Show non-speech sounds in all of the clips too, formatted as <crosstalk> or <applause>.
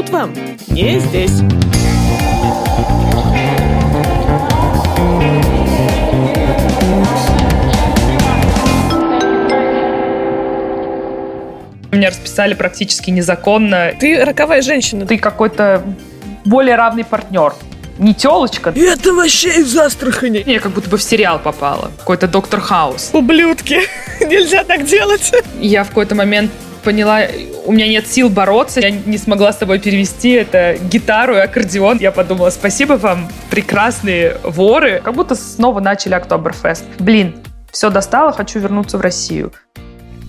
тут вам не здесь. Меня расписали практически незаконно. Ты роковая женщина. Ты какой-то более равный партнер. Не телочка. Это вообще из Астрахани. Я как будто бы в сериал попала. Какой-то доктор Хаус. Ублюдки. <laughs> Нельзя так делать. Я в какой-то момент поняла, у меня нет сил бороться, я не смогла с тобой перевести это гитару и аккордеон. Я подумала, спасибо вам, прекрасные воры. Как будто снова начали Октоберфест. Блин, все достало, хочу вернуться в Россию.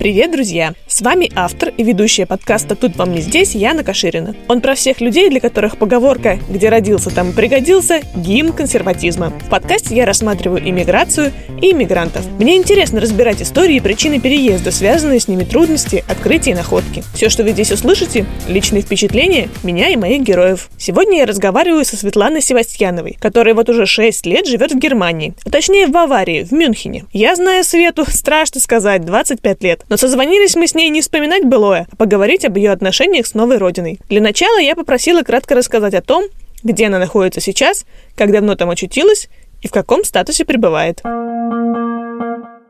Привет, друзья! С вами автор и ведущая подкаста «Тут вам не здесь» Яна Каширина. Он про всех людей, для которых поговорка «где родился, там и пригодился» – гимн консерватизма. В подкасте я рассматриваю иммиграцию и иммигрантов. Мне интересно разбирать истории и причины переезда, связанные с ними трудности, открытия и находки. Все, что вы здесь услышите – личные впечатления меня и моих героев. Сегодня я разговариваю со Светланой Севастьяновой, которая вот уже 6 лет живет в Германии, а точнее в Баварии, в Мюнхене. Я знаю Свету, страшно сказать, 25 лет. Но созвонились мы с ней не вспоминать былое, а поговорить об ее отношениях с новой родиной. Для начала я попросила кратко рассказать о том, где она находится сейчас, как давно там очутилась и в каком статусе пребывает.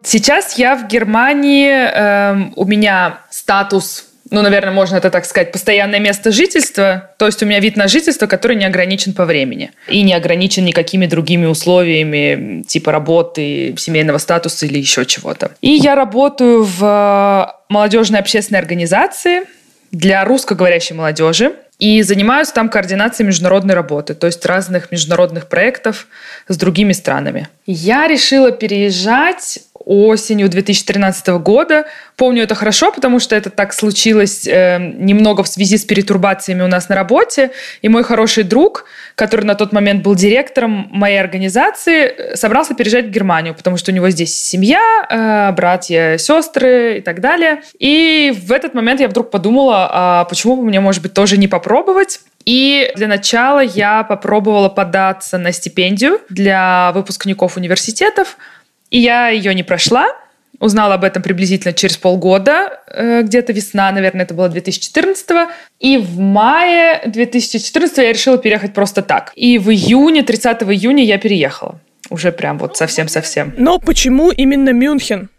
Сейчас я в Германии, эм, у меня статус ну, наверное, можно это так сказать, постоянное место жительства. То есть у меня вид на жительство, который не ограничен по времени. И не ограничен никакими другими условиями, типа работы, семейного статуса или еще чего-то. И я работаю в э, молодежной общественной организации для русскоговорящей молодежи. И занимаюсь там координацией международной работы, то есть разных международных проектов с другими странами. Я решила переезжать осенью 2013 года. Помню это хорошо, потому что это так случилось э, немного в связи с перетурбациями у нас на работе. И мой хороший друг, который на тот момент был директором моей организации, собрался переезжать в Германию, потому что у него здесь семья, э, братья, сестры и так далее. И в этот момент я вдруг подумала, а почему бы мне, может быть, тоже не попробовать? И для начала я попробовала податься на стипендию для выпускников университетов. И я ее не прошла. Узнала об этом приблизительно через полгода, э, где-то весна, наверное, это было 2014 И в мае 2014 я решила переехать просто так. И в июне, 30 июня я переехала. Уже прям вот совсем-совсем. Но почему именно Мюнхен?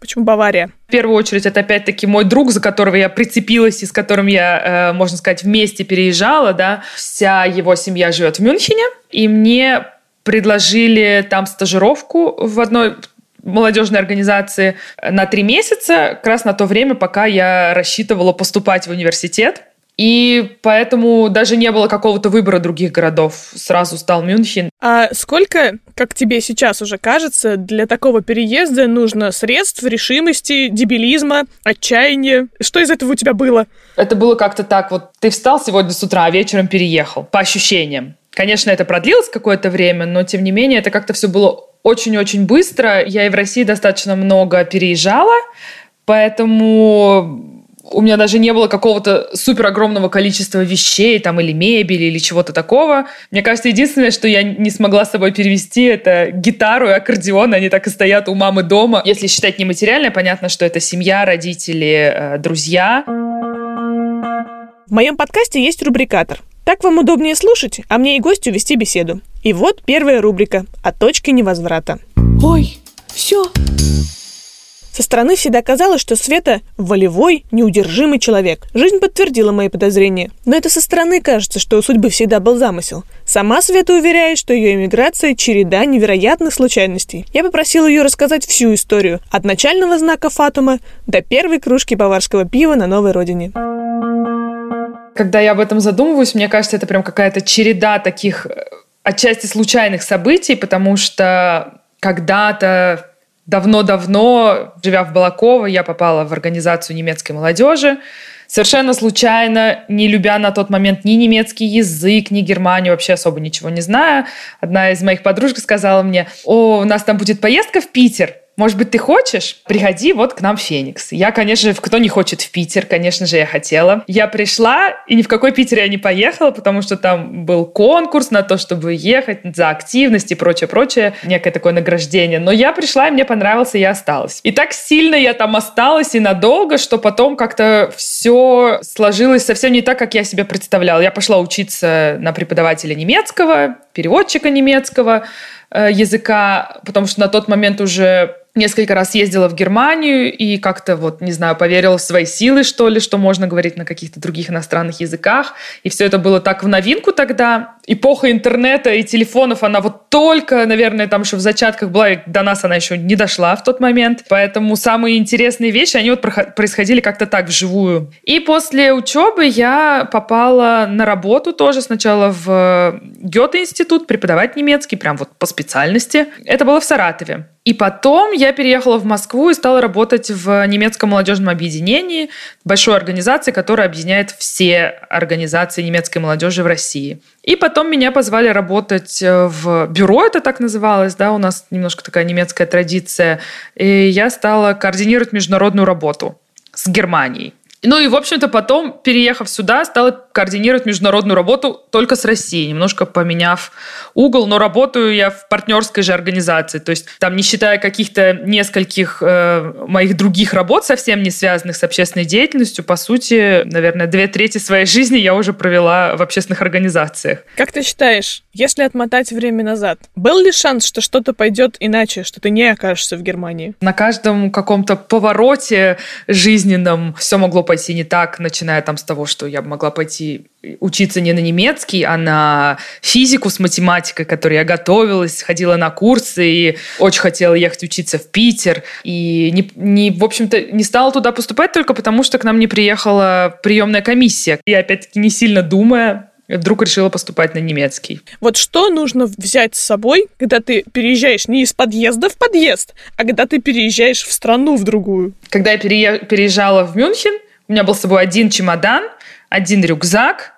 Почему Бавария? В первую очередь, это опять-таки мой друг, за которого я прицепилась и с которым я, э, можно сказать, вместе переезжала. Да? Вся его семья живет в Мюнхене. И мне предложили там стажировку в одной молодежной организации на три месяца, как раз на то время, пока я рассчитывала поступать в университет. И поэтому даже не было какого-то выбора других городов. Сразу стал Мюнхен. А сколько, как тебе сейчас уже кажется, для такого переезда нужно средств, решимости, дебилизма, отчаяния? Что из этого у тебя было? Это было как-то так. Вот ты встал сегодня с утра, а вечером переехал. По ощущениям. Конечно, это продлилось какое-то время, но тем не менее это как-то все было очень-очень быстро. Я и в России достаточно много переезжала, поэтому у меня даже не было какого-то супер огромного количества вещей там или мебели или чего-то такого. Мне кажется, единственное, что я не смогла с собой перевести, это гитару и аккордеон. Они так и стоят у мамы дома. Если считать нематериально, понятно, что это семья, родители, э, друзья. В моем подкасте есть рубрикатор. Так вам удобнее слушать, а мне и гостю вести беседу. И вот первая рубрика о точке невозврата. Ой, все. Со стороны всегда казалось, что Света – волевой, неудержимый человек. Жизнь подтвердила мои подозрения. Но это со стороны кажется, что у судьбы всегда был замысел. Сама Света уверяет, что ее эмиграция – череда невероятных случайностей. Я попросила ее рассказать всю историю. От начального знака Фатума до первой кружки баварского пива на новой родине. Когда я об этом задумываюсь, мне кажется, это прям какая-то череда таких э, отчасти случайных событий, потому что когда-то давно-давно, живя в Балаково, я попала в организацию немецкой молодежи. Совершенно случайно, не любя на тот момент ни немецкий язык, ни Германию, вообще особо ничего не зная, одна из моих подружек сказала мне, о, у нас там будет поездка в Питер, может быть, ты хочешь? Приходи вот к нам в Феникс. Я, конечно кто не хочет в Питер, конечно же, я хотела. Я пришла, и ни в какой Питер я не поехала, потому что там был конкурс на то, чтобы ехать за активность и прочее-прочее, некое такое награждение. Но я пришла, и мне понравился, и я осталась. И так сильно я там осталась и надолго, что потом как-то все сложилось совсем не так, как я себе представляла. Я пошла учиться на преподавателя немецкого, переводчика немецкого, Э, языка, потому что на тот момент уже несколько раз ездила в Германию и как-то вот, не знаю, поверила в свои силы, что ли, что можно говорить на каких-то других иностранных языках. И все это было так в новинку тогда. Эпоха интернета и телефонов, она вот только, наверное, там еще в зачатках была, и до нас она еще не дошла в тот момент. Поэтому самые интересные вещи, они вот происходили как-то так вживую. И после учебы я попала на работу тоже сначала в Гёте-институт преподавать немецкий, прям вот по специальности. Это было в Саратове. И потом я переехала в Москву и стала работать в немецком молодежном объединении, большой организации, которая объединяет все организации немецкой молодежи в России. И потом меня позвали работать э, в бюро, это так называлось, да, у нас немножко такая немецкая традиция. И я стала координировать международную работу с Германией. Ну и, в общем-то, потом, переехав сюда, стала координировать международную работу только с Россией, немножко поменяв угол, но работаю я в партнерской же организации, то есть там, не считая каких-то нескольких э, моих других работ, совсем не связанных с общественной деятельностью, по сути, наверное, две трети своей жизни я уже провела в общественных организациях. Как ты считаешь, если отмотать время назад, был ли шанс, что что-то пойдет иначе, что ты не окажешься в Германии? На каждом каком-то повороте жизненном все могло пойти не так, начиная там с того, что я могла пойти идти учиться не на немецкий, а на физику с математикой, к которой я готовилась, ходила на курсы и очень хотела ехать учиться в Питер. И, не, не, в общем-то, не стала туда поступать только потому, что к нам не приехала приемная комиссия. Я, опять-таки, не сильно думая, вдруг решила поступать на немецкий. Вот что нужно взять с собой, когда ты переезжаешь не из подъезда в подъезд, а когда ты переезжаешь в страну в другую? Когда я переезжала в Мюнхен, у меня был с собой один чемодан, один рюкзак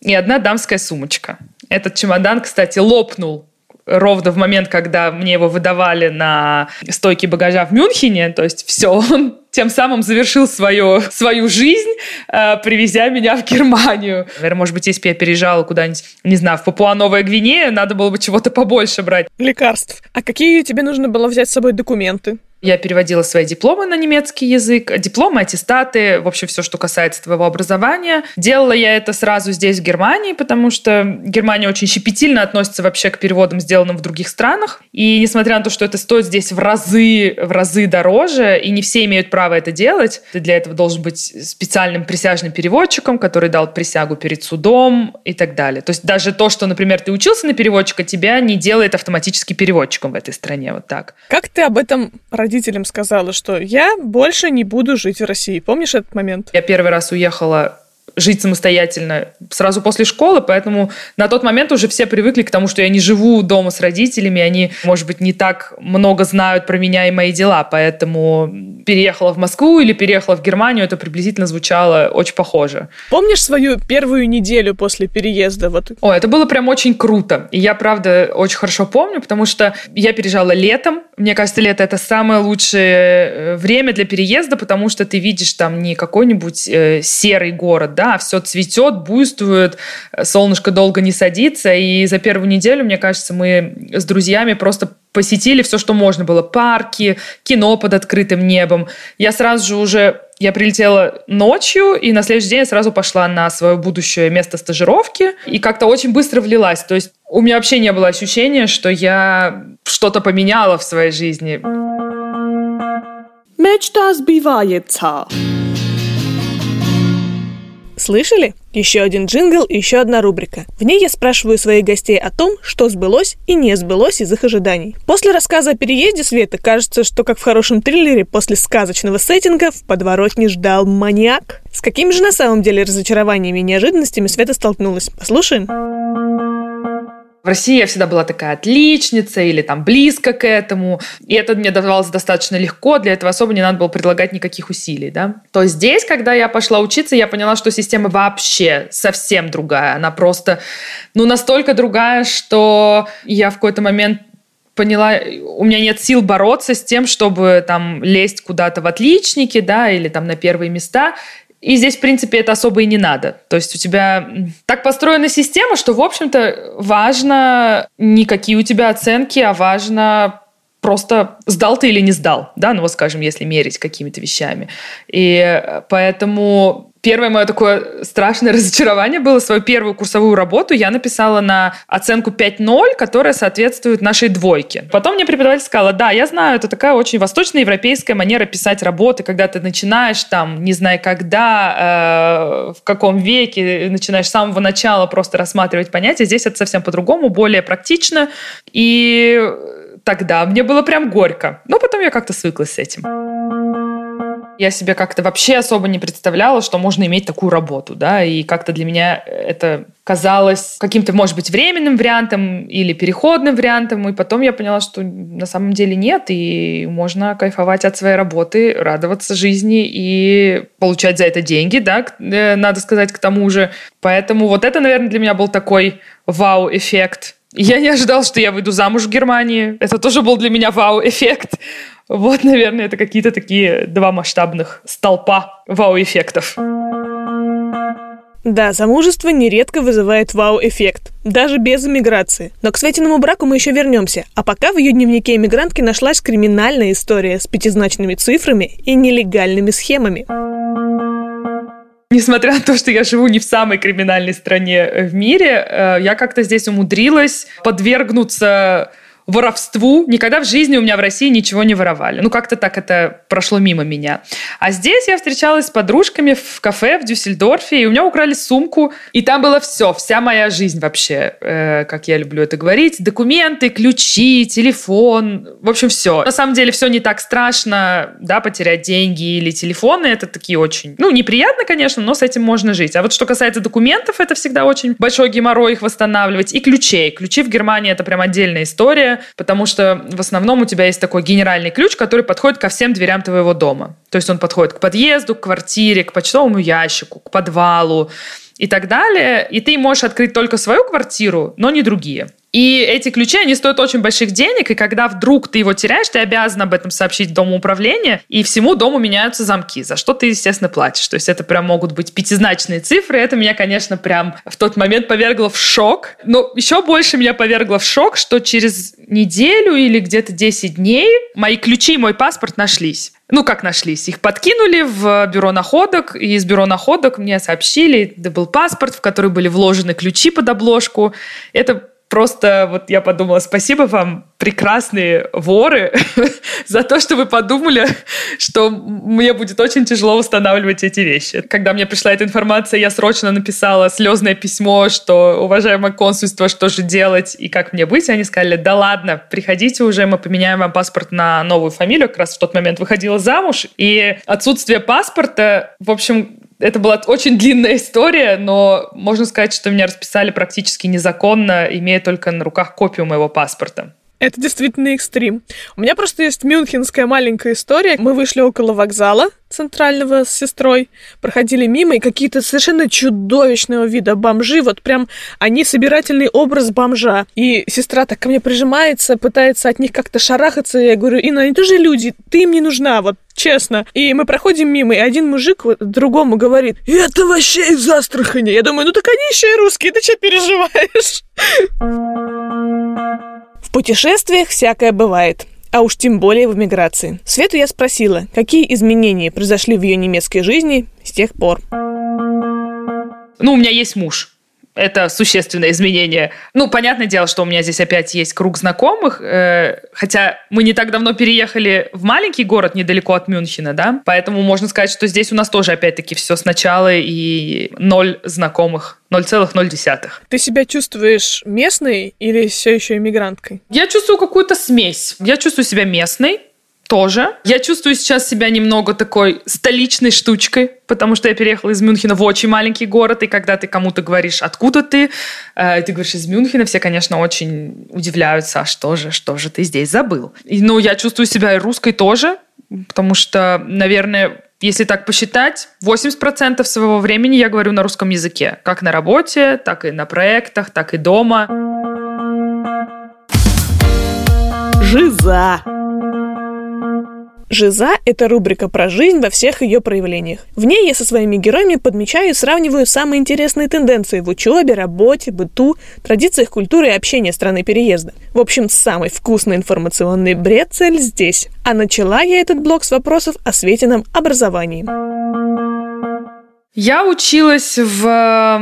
и одна дамская сумочка. Этот чемодан, кстати, лопнул ровно в момент, когда мне его выдавали на стойке багажа в Мюнхене. То есть все, он тем самым завершил свою, свою жизнь, э, привезя меня в Германию. Наверное, может быть, если бы я переезжала куда-нибудь, не знаю, в Папуа-Новая Гвинея, надо было бы чего-то побольше брать. Лекарств. А какие тебе нужно было взять с собой документы? Я переводила свои дипломы на немецкий язык, дипломы, аттестаты, в общем, все, что касается твоего образования. Делала я это сразу здесь, в Германии, потому что Германия очень щепетильно относится вообще к переводам, сделанным в других странах. И несмотря на то, что это стоит здесь в разы, в разы дороже, и не все имеют право это делать, ты для этого должен быть специальным присяжным переводчиком, который дал присягу перед судом и так далее. То есть даже то, что, например, ты учился на переводчика, тебя не делает автоматически переводчиком в этой стране. Вот так. Как ты об этом родился? Родителям сказала, что я больше не буду жить в России. Помнишь этот момент? Я первый раз уехала жить самостоятельно сразу после школы, поэтому на тот момент уже все привыкли к тому, что я не живу дома с родителями, они, может быть, не так много знают про меня и мои дела, поэтому переехала в Москву или переехала в Германию, это приблизительно звучало очень похоже. Помнишь свою первую неделю после переезда? Вот. О, это было прям очень круто. И я, правда, очень хорошо помню, потому что я переезжала летом. Мне кажется, лето — это самое лучшее э, время для переезда, потому что ты видишь там не какой-нибудь э, серый город, да, да, все цветет, буйствует, солнышко долго не садится, и за первую неделю, мне кажется, мы с друзьями просто посетили все, что можно было. Парки, кино под открытым небом. Я сразу же уже я прилетела ночью, и на следующий день я сразу пошла на свое будущее место стажировки, и как-то очень быстро влилась. То есть у меня вообще не было ощущения, что я что-то поменяла в своей жизни. Мечта сбивается. Слышали? Еще один джингл и еще одна рубрика. В ней я спрашиваю своих гостей о том, что сбылось и не сбылось из их ожиданий. После рассказа о переезде Света кажется, что как в хорошем триллере после сказочного сеттинга в подворотне ждал маньяк. С какими же на самом деле разочарованиями и неожиданностями Света столкнулась? Послушаем. В России я всегда была такая отличница или там близко к этому. И это мне давалось достаточно легко. Для этого особо не надо было предлагать никаких усилий. Да? То здесь, когда я пошла учиться, я поняла, что система вообще совсем другая. Она просто ну, настолько другая, что я в какой-то момент поняла, у меня нет сил бороться с тем, чтобы там лезть куда-то в отличники, да, или там на первые места. И здесь, в принципе, это особо и не надо. То есть у тебя так построена система, что, в общем-то, важно не какие у тебя оценки, а важно просто сдал ты или не сдал, да, ну вот скажем, если мерить какими-то вещами. И поэтому Первое мое такое страшное <laughs> разочарование было. Свою первую курсовую работу я написала на оценку 5.0, которая соответствует нашей двойке. Потом мне преподаватель сказала, да, я знаю, это такая очень восточноевропейская манера писать работы, когда ты начинаешь там, не знаю когда, э, в каком веке, начинаешь с самого начала просто рассматривать понятия. Здесь это совсем по-другому, более практично. И тогда мне было прям горько. Но потом я как-то свыклась с этим. Я себе как-то вообще особо не представляла, что можно иметь такую работу, да, и как-то для меня это казалось каким-то, может быть, временным вариантом или переходным вариантом, и потом я поняла, что на самом деле нет, и можно кайфовать от своей работы, радоваться жизни и получать за это деньги, да, э, надо сказать, к тому же. Поэтому вот это, наверное, для меня был такой вау-эффект. Я не ожидал, что я выйду замуж в Германии. Это тоже был для меня вау-эффект. Вот, наверное, это какие-то такие два масштабных столпа вау-эффектов. Да, замужество нередко вызывает вау-эффект, даже без эмиграции. Но к Светиному браку мы еще вернемся. А пока в ее дневнике эмигрантки нашлась криминальная история с пятизначными цифрами и нелегальными схемами. Несмотря на то, что я живу не в самой криминальной стране в мире, э, я как-то здесь умудрилась подвергнуться воровству. Никогда в жизни у меня в России ничего не воровали. Ну, как-то так это прошло мимо меня. А здесь я встречалась с подружками в кафе в Дюссельдорфе, и у меня украли сумку, и там было все, вся моя жизнь вообще, э, как я люблю это говорить. Документы, ключи, телефон, в общем, все. На самом деле все не так страшно, да, потерять деньги или телефоны, это такие очень, ну, неприятно, конечно, но с этим можно жить. А вот что касается документов, это всегда очень большой геморрой их восстанавливать. И ключей. Ключи в Германии это прям отдельная история потому что в основном у тебя есть такой генеральный ключ, который подходит ко всем дверям твоего дома. То есть он подходит к подъезду, к квартире, к почтовому ящику, к подвалу и так далее. И ты можешь открыть только свою квартиру, но не другие. И эти ключи, они стоят очень больших денег, и когда вдруг ты его теряешь, ты обязан об этом сообщить Дому управления, и всему дому меняются замки, за что ты, естественно, платишь. То есть это прям могут быть пятизначные цифры. Это меня, конечно, прям в тот момент повергло в шок. Но еще больше меня повергло в шок, что через неделю или где-то 10 дней мои ключи и мой паспорт нашлись. Ну, как нашлись? Их подкинули в бюро находок, и из бюро находок мне сообщили, это был паспорт, в который были вложены ключи под обложку. Это просто вот я подумала, спасибо вам, прекрасные воры, <laughs> за то, что вы подумали, что мне будет очень тяжело восстанавливать эти вещи. Когда мне пришла эта информация, я срочно написала слезное письмо, что, уважаемое консульство, что же делать и как мне быть. Они сказали, да ладно, приходите уже, мы поменяем вам паспорт на новую фамилию. Как раз в тот момент выходила замуж. И отсутствие паспорта, в общем, это была очень длинная история, но можно сказать, что меня расписали практически незаконно, имея только на руках копию моего паспорта. Это действительно экстрим. У меня просто есть мюнхенская маленькая история. Мы вышли около вокзала центрального с сестрой, проходили мимо, и какие-то совершенно чудовищного вида бомжи, вот прям они собирательный образ бомжа. И сестра так ко мне прижимается, пытается от них как-то шарахаться, и я говорю, Инна, они тоже люди, ты им не нужна, вот честно. И мы проходим мимо, и один мужик вот другому говорит, это вообще из Астрахани. Я думаю, ну так они еще и русские, ты что переживаешь? <laughs> В путешествиях всякое бывает а уж тем более в эмиграции. Свету я спросила, какие изменения произошли в ее немецкой жизни с тех пор. Ну, у меня есть муж это существенное изменение. Ну, понятное дело, что у меня здесь опять есть круг знакомых, э, хотя мы не так давно переехали в маленький город недалеко от Мюнхена, да, поэтому можно сказать, что здесь у нас тоже опять-таки все сначала и ноль знакомых 0,0. Ты себя чувствуешь местной или все еще иммигранткой? Я чувствую какую-то смесь. Я чувствую себя местной, тоже. Я чувствую сейчас себя немного такой столичной штучкой, потому что я переехала из Мюнхена в очень маленький город, и когда ты кому-то говоришь, откуда ты, э, ты говоришь из Мюнхена, все, конечно, очень удивляются, а что же, что же ты здесь забыл? И, ну, я чувствую себя и русской тоже, потому что, наверное, если так посчитать, 80% своего времени я говорю на русском языке. Как на работе, так и на проектах, так и дома. Жиза! Жиза – это рубрика про жизнь во всех ее проявлениях. В ней я со своими героями подмечаю и сравниваю самые интересные тенденции в учебе, работе, быту, традициях культуры и общения страны переезда. В общем, самый вкусный информационный бред-цель здесь. А начала я этот блог с вопросов о Светином образовании. Я училась в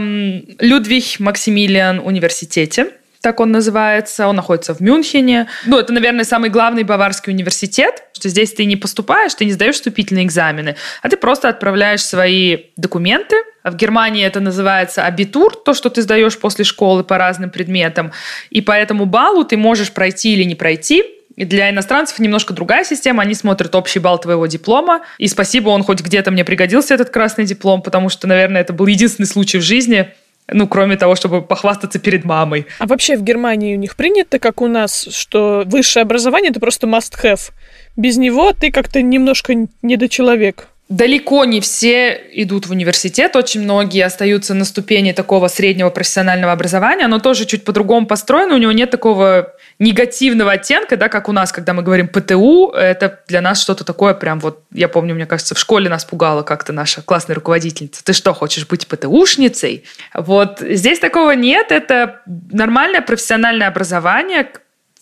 Людвиг Максимилиан университете так он называется. Он находится в Мюнхене. Ну, это, наверное, самый главный баварский университет, что здесь ты не поступаешь, ты не сдаешь вступительные экзамены, а ты просто отправляешь свои документы. В Германии это называется абитур, то, что ты сдаешь после школы по разным предметам. И по этому баллу ты можешь пройти или не пройти. И для иностранцев немножко другая система. Они смотрят общий балл твоего диплома. И спасибо, он хоть где-то мне пригодился, этот красный диплом, потому что, наверное, это был единственный случай в жизни, ну, кроме того, чтобы похвастаться перед мамой. А вообще в Германии у них принято, как у нас, что высшее образование это просто must-have. Без него ты как-то немножко недочеловек. Далеко не все идут в университет, очень многие остаются на ступени такого среднего профессионального образования. Оно тоже чуть по-другому построено, у него нет такого негативного оттенка, да, как у нас, когда мы говорим ПТУ, это для нас что-то такое прям вот, я помню, мне кажется, в школе нас пугала как-то наша классная руководительница. Ты что, хочешь быть ПТУшницей? Вот здесь такого нет, это нормальное профессиональное образование,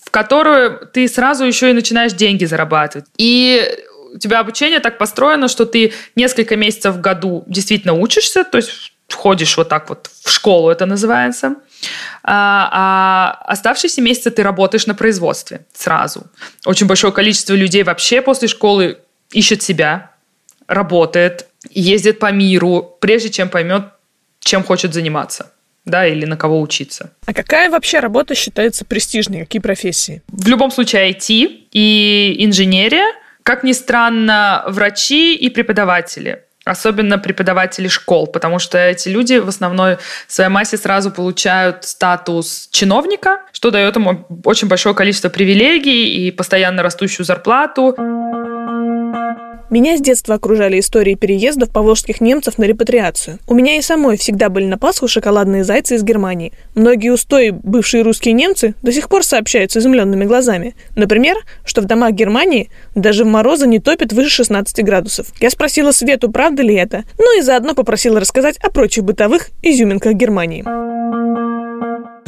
в которое ты сразу еще и начинаешь деньги зарабатывать. И у тебя обучение так построено, что ты несколько месяцев в году действительно учишься, то есть ходишь вот так вот в школу, это называется, а, а оставшиеся месяцы ты работаешь на производстве сразу. Очень большое количество людей вообще после школы ищет себя, работает, ездит по миру, прежде чем поймет, чем хочет заниматься да, или на кого учиться. А какая вообще работа считается престижной? Какие профессии? В любом случае IT и инженерия, как ни странно, врачи и преподаватели особенно преподаватели школ, потому что эти люди в основной своей массе сразу получают статус чиновника, что дает им очень большое количество привилегий и постоянно растущую зарплату. Меня с детства окружали истории переездов поволжских немцев на репатриацию. У меня и самой всегда были на Пасху шоколадные зайцы из Германии. Многие устои, бывшие русские немцы, до сих пор сообщают с изумленными глазами. Например, что в домах Германии даже в морозы не топят выше 16 градусов. Я спросила Свету, правда ли это, ну и заодно попросила рассказать о прочих бытовых изюминках Германии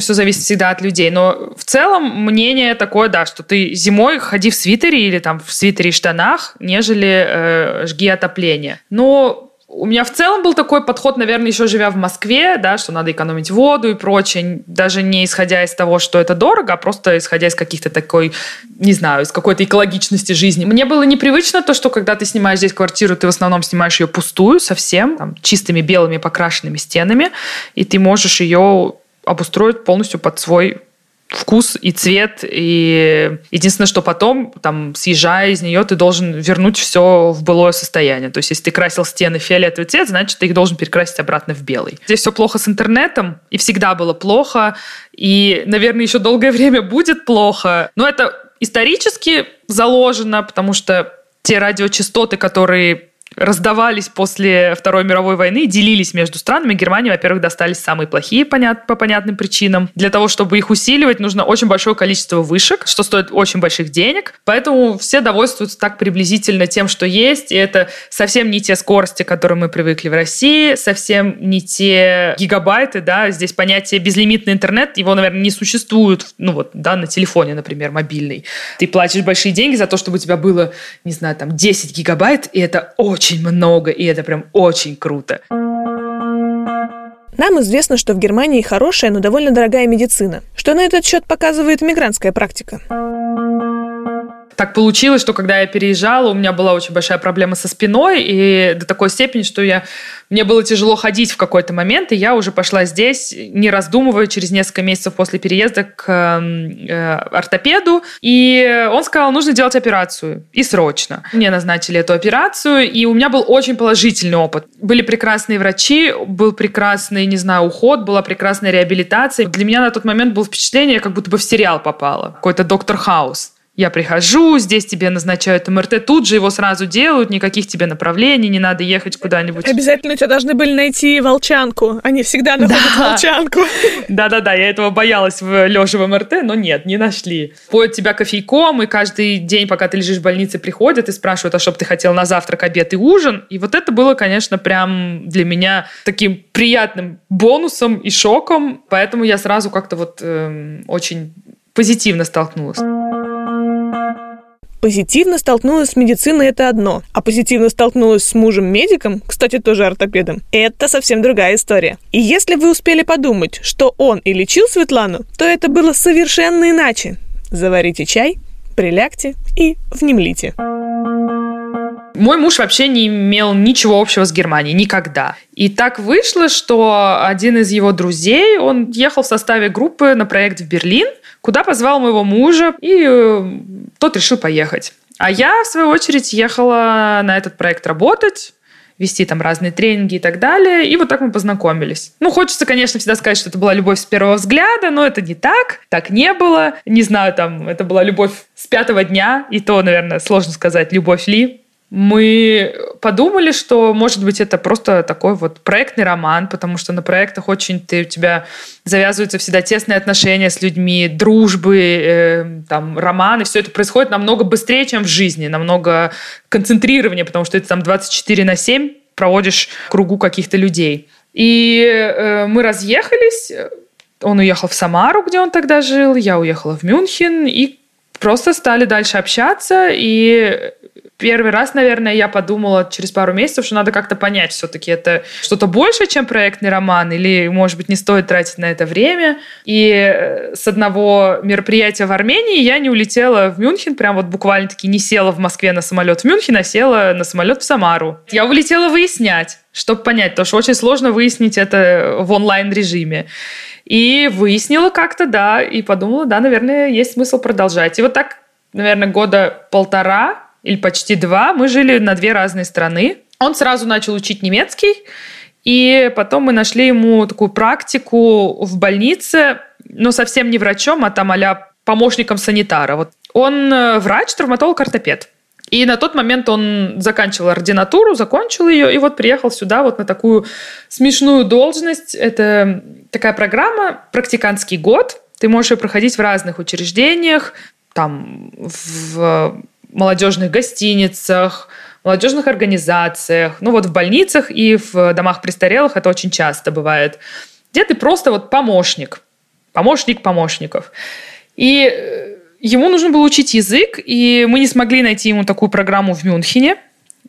все зависит всегда от людей. Но в целом мнение такое, да, что ты зимой ходи в свитере или там в свитере и штанах, нежели э, жги отопление. Но у меня в целом был такой подход, наверное, еще живя в Москве, да, что надо экономить воду и прочее, даже не исходя из того, что это дорого, а просто исходя из каких-то такой, не знаю, из какой-то экологичности жизни. Мне было непривычно то, что когда ты снимаешь здесь квартиру, ты в основном снимаешь ее пустую совсем, там, чистыми белыми покрашенными стенами, и ты можешь ее обустроить полностью под свой вкус и цвет. И единственное, что потом, там, съезжая из нее, ты должен вернуть все в былое состояние. То есть, если ты красил стены фиолетовый цвет, значит, ты их должен перекрасить обратно в белый. Здесь все плохо с интернетом, и всегда было плохо. И, наверное, еще долгое <laughs> время будет плохо. Но это исторически заложено, потому что те радиочастоты, которые раздавались после Второй мировой войны, делились между странами. Германии, во-первых, достались самые плохие понят, по понятным причинам. Для того, чтобы их усиливать, нужно очень большое количество вышек, что стоит очень больших денег. Поэтому все довольствуются так приблизительно тем, что есть. И это совсем не те скорости, к которым мы привыкли в России, совсем не те гигабайты. Да? Здесь понятие безлимитный интернет, его, наверное, не существует ну вот, да, на телефоне, например, мобильный. Ты платишь большие деньги за то, чтобы у тебя было, не знаю, там 10 гигабайт, и это очень очень много, и это прям очень круто. Нам известно, что в Германии хорошая, но довольно дорогая медицина. Что на этот счет показывает мигрантская практика? Так получилось, что когда я переезжала, у меня была очень большая проблема со спиной, и до такой степени, что я, мне было тяжело ходить в какой-то момент, и я уже пошла здесь, не раздумывая, через несколько месяцев после переезда к э, ортопеду, и он сказал, нужно делать операцию, и срочно. Мне назначили эту операцию, и у меня был очень положительный опыт. Были прекрасные врачи, был прекрасный, не знаю, уход, была прекрасная реабилитация. Для меня на тот момент было впечатление, как будто бы в сериал попала, какой-то доктор Хаус. Я прихожу, здесь тебе назначают МРТ, тут же его сразу делают, никаких тебе направлений, не надо ехать куда-нибудь. Обязательно у тебя должны были найти волчанку. Они всегда находят да. волчанку. Да-да-да, я этого боялась в лежа в МРТ, но нет, не нашли. Поют тебя кофейком, и каждый день, пока ты лежишь в больнице, приходят и спрашивают, а что бы ты хотел на завтрак, обед и ужин. И вот это было, конечно, прям для меня таким приятным бонусом и шоком, поэтому я сразу как-то вот э, очень позитивно столкнулась. Позитивно столкнулась с медициной – это одно, а позитивно столкнулась с мужем-медиком, кстати, тоже ортопедом, это совсем другая история. И если вы успели подумать, что он и лечил Светлану, то это было совершенно иначе. Заварите чай, прилягте и внемлите. Мой муж вообще не имел ничего общего с Германией, никогда. И так вышло, что один из его друзей, он ехал в составе группы на проект в Берлин – куда позвал моего мужа, и э, тот решил поехать. А я, в свою очередь, ехала на этот проект работать, вести там разные тренинги и так далее. И вот так мы познакомились. Ну, хочется, конечно, всегда сказать, что это была любовь с первого взгляда, но это не так. Так не было. Не знаю, там, это была любовь с пятого дня. И то, наверное, сложно сказать, любовь ли мы подумали, что, может быть, это просто такой вот проектный роман, потому что на проектах очень ты, у тебя завязываются всегда тесные отношения с людьми, дружбы, э, там, романы. Все это происходит намного быстрее, чем в жизни, намного концентрированнее, потому что ты там 24 на 7 проводишь кругу каких-то людей. И э, мы разъехались, он уехал в Самару, где он тогда жил, я уехала в Мюнхен, и просто стали дальше общаться, и первый раз, наверное, я подумала через пару месяцев, что надо как-то понять, все-таки это что-то большее, чем проектный роман, или, может быть, не стоит тратить на это время. И э, с одного мероприятия в Армении я не улетела в Мюнхен, прям вот буквально-таки не села в Москве на самолет в Мюнхен, а села на самолет в Самару. Я улетела выяснять, чтобы понять, потому что очень сложно выяснить это в онлайн-режиме. И выяснила как-то, да, и подумала, да, наверное, есть смысл продолжать. И вот так, наверное, года полтора или почти два, мы жили на две разные страны. Он сразу начал учить немецкий, и потом мы нашли ему такую практику в больнице, но совсем не врачом, а там а помощником санитара. Вот он э, врач, травматолог, ортопед. И на тот момент он заканчивал ординатуру, закончил ее, и вот приехал сюда вот на такую смешную должность. Это такая программа «Практикантский год». Ты можешь ее проходить в разных учреждениях, там в молодежных гостиницах, молодежных организациях, ну вот в больницах и в домах престарелых это очень часто бывает, где ты просто вот помощник, помощник помощников. И э, ему нужно было учить язык, и мы не смогли найти ему такую программу в Мюнхене.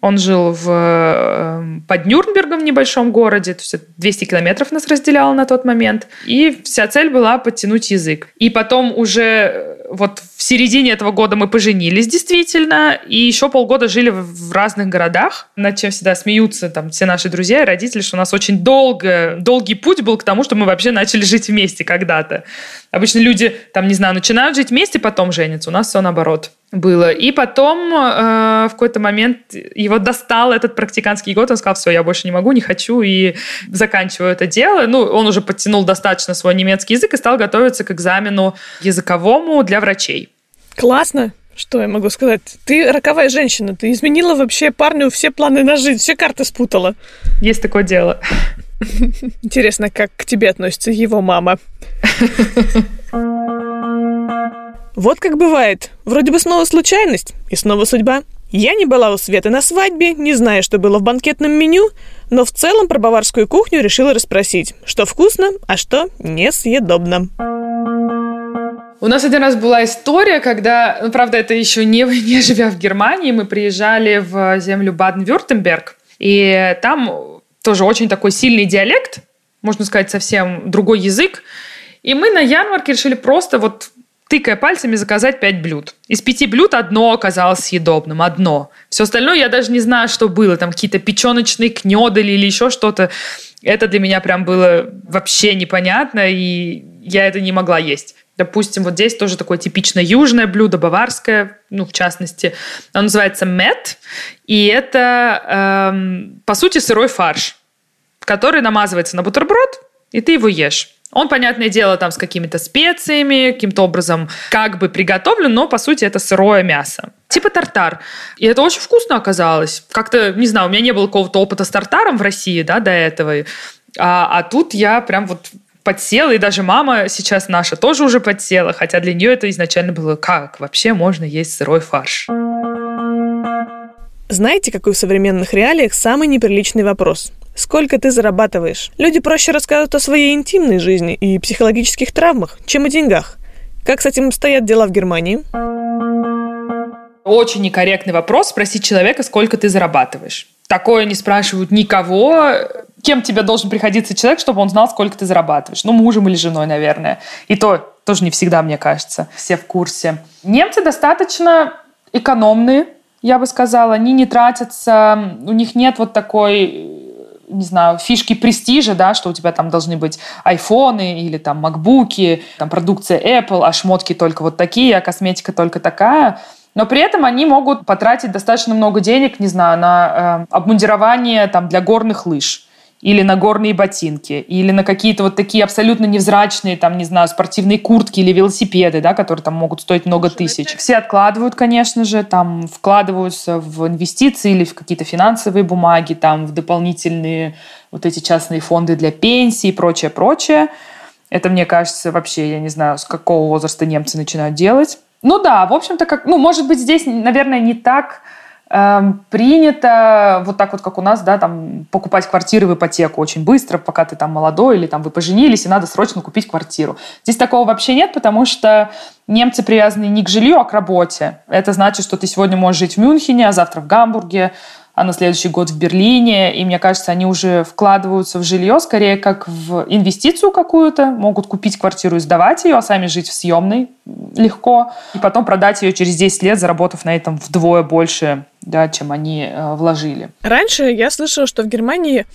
Он жил в, эм, под Нюрнбергом в небольшом городе, то есть 200 километров нас разделяло на тот момент. И вся цель была подтянуть язык. И потом уже э, вот середине этого года мы поженились действительно, и еще полгода жили в разных городах, над чем всегда смеются там все наши друзья и родители, что у нас очень долго, долгий путь был к тому, что мы вообще начали жить вместе когда-то. Обычно люди, там, не знаю, начинают жить вместе, потом женятся. У нас все наоборот было. И потом э, в какой-то момент его достал этот практиканский год, он сказал, все, я больше не могу, не хочу, и заканчиваю это дело. Ну, он уже подтянул достаточно свой немецкий язык и стал готовиться к экзамену языковому для врачей. Классно. Что я могу сказать? Ты роковая женщина, ты изменила вообще парню все планы на жизнь, все карты спутала. Есть такое дело. Интересно, как к тебе относится его мама. <laughs> Вот как бывает. Вроде бы снова случайность и снова судьба. Я не была у Светы на свадьбе, не зная, что было в банкетном меню, но в целом про баварскую кухню решила расспросить, что вкусно, а что несъедобно. У нас один раз была история, когда, ну, правда, это еще не, <laughs> не живя в Германии, мы приезжали в землю Баден-Вюртемберг, и там тоже очень такой сильный диалект, можно сказать, совсем другой язык. И мы на ярмарке решили просто вот тыкая пальцами, заказать пять блюд. Из пяти блюд одно оказалось съедобным, одно. Все остальное я даже не знаю, что было. Там какие-то печеночные кнедали или еще что-то. Это для меня прям было вообще непонятно, и я это не могла есть. Допустим, вот здесь тоже такое типично южное блюдо, баварское, ну, в частности. Оно называется мед, и это, эм, по сути, сырой фарш, который намазывается на бутерброд, и ты его ешь. Он, понятное дело, там с какими-то специями, каким-то образом как бы приготовлен, но, по сути, это сырое мясо. Типа тартар. И это очень вкусно оказалось. Как-то, не знаю, у меня не было какого-то опыта с тартаром в России, да, до этого. А, а тут я прям вот подсела, и даже мама сейчас наша тоже уже подсела, хотя для нее это изначально было как вообще можно есть сырой фарш. Знаете, какой в современных реалиях самый неприличный вопрос? Сколько ты зарабатываешь? Люди проще рассказывают о своей интимной жизни и психологических травмах, чем о деньгах. Как с этим стоят дела в Германии? Очень некорректный вопрос спросить человека, сколько ты зарабатываешь. Такое не спрашивают никого. Кем тебе должен приходиться человек, чтобы он знал, сколько ты зарабатываешь? Ну, мужем или женой, наверное. И то тоже не всегда, мне кажется. Все в курсе. Немцы достаточно экономные, я бы сказала. Они не тратятся, у них нет вот такой не знаю, фишки престижа, да, что у тебя там должны быть айфоны или там макбуки, там продукция Apple, а шмотки только вот такие, а косметика только такая. Но при этом они могут потратить достаточно много денег, не знаю, на э, обмундирование там для горных лыж или на горные ботинки, или на какие-то вот такие абсолютно невзрачные, там, не знаю, спортивные куртки или велосипеды, да, которые там могут стоить много тысяч. Все откладывают, конечно же, там, вкладываются в инвестиции или в какие-то финансовые бумаги, там, в дополнительные вот эти частные фонды для пенсии и прочее, прочее. Это, мне кажется, вообще, я не знаю, с какого возраста немцы начинают делать. Ну да, в общем-то, как, ну, может быть, здесь, наверное, не так принято вот так вот, как у нас, да, там, покупать квартиры в ипотеку очень быстро, пока ты там молодой или там вы поженились, и надо срочно купить квартиру. Здесь такого вообще нет, потому что немцы привязаны не к жилью, а к работе. Это значит, что ты сегодня можешь жить в Мюнхене, а завтра в Гамбурге, а на следующий год в Берлине. И мне кажется, они уже вкладываются в жилье скорее как в инвестицию какую-то, могут купить квартиру и сдавать ее, а сами жить в съемной легко, и потом продать ее через 10 лет, заработав на этом вдвое больше, да, чем они э, вложили. Раньше я слышала, что в Германии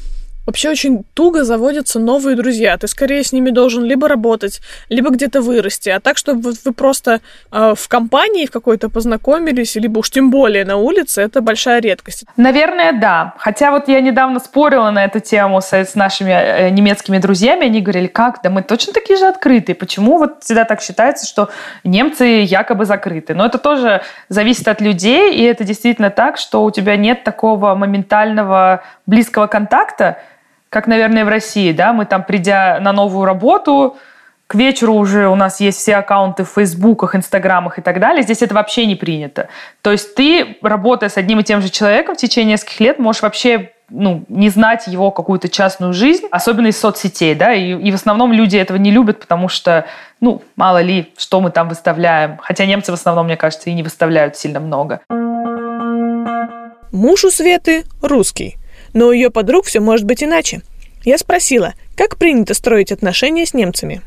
вообще очень туго заводятся новые друзья. Ты скорее с ними должен либо работать, либо где-то вырасти. А так, чтобы вы просто э, в компании в какой-то познакомились, либо уж тем более на улице, это большая редкость. Наверное, да. Хотя вот я недавно спорила на эту тему с, с нашими э, немецкими друзьями. Они говорили, как? Да мы точно такие же открытые. Почему вот всегда так считается, что немцы якобы закрыты? Но это тоже зависит от людей, и это действительно так, что у тебя нет такого моментального близкого контакта, как, наверное, в России, да, мы там, придя на новую работу, к вечеру уже у нас есть все аккаунты в Фейсбуках, Инстаграмах и так далее. Здесь это вообще не принято. То есть ты, работая с одним и тем же человеком в течение нескольких лет, можешь вообще ну, не знать его какую-то частную жизнь, особенно из соцсетей, да, и, и в основном люди этого не любят, потому что, ну, мало ли, что мы там выставляем. Хотя немцы в основном, мне кажется, и не выставляют сильно много. Муж у Светы русский – но у ее подруг все может быть иначе. Я спросила, как принято строить отношения с немцами?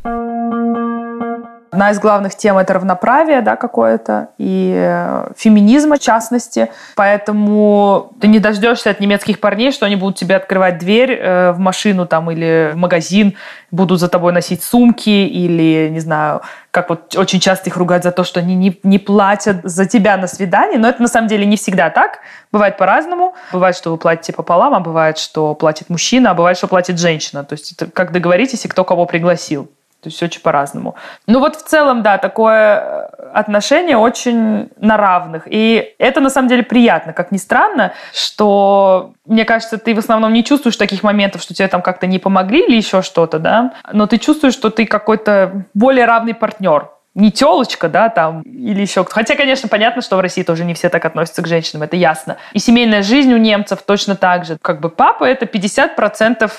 Одна из главных тем – это равноправие да, какое-то и э, феминизм, в частности. Поэтому ты не дождешься от немецких парней, что они будут тебе открывать дверь э, в машину там, или в магазин, будут за тобой носить сумки или, не знаю, как вот очень часто их ругают за то, что они не, не платят за тебя на свидание. Но это на самом деле не всегда так. Бывает по-разному. Бывает, что вы платите пополам, а бывает, что платит мужчина, а бывает, что платит женщина. То есть это как договоритесь и кто кого пригласил. То есть очень по-разному. Ну вот в целом, да, такое э, отношение очень на равных. И это на самом деле приятно, как ни странно, что, мне кажется, ты в основном не чувствуешь таких моментов, что тебе там как-то не помогли или еще что-то, да, но ты чувствуешь, что ты какой-то более равный партнер не телочка, да, там, или еще кто Хотя, конечно, понятно, что в России тоже не все так относятся к женщинам, это ясно. И семейная жизнь у немцев точно так же. Как бы папа – это 50%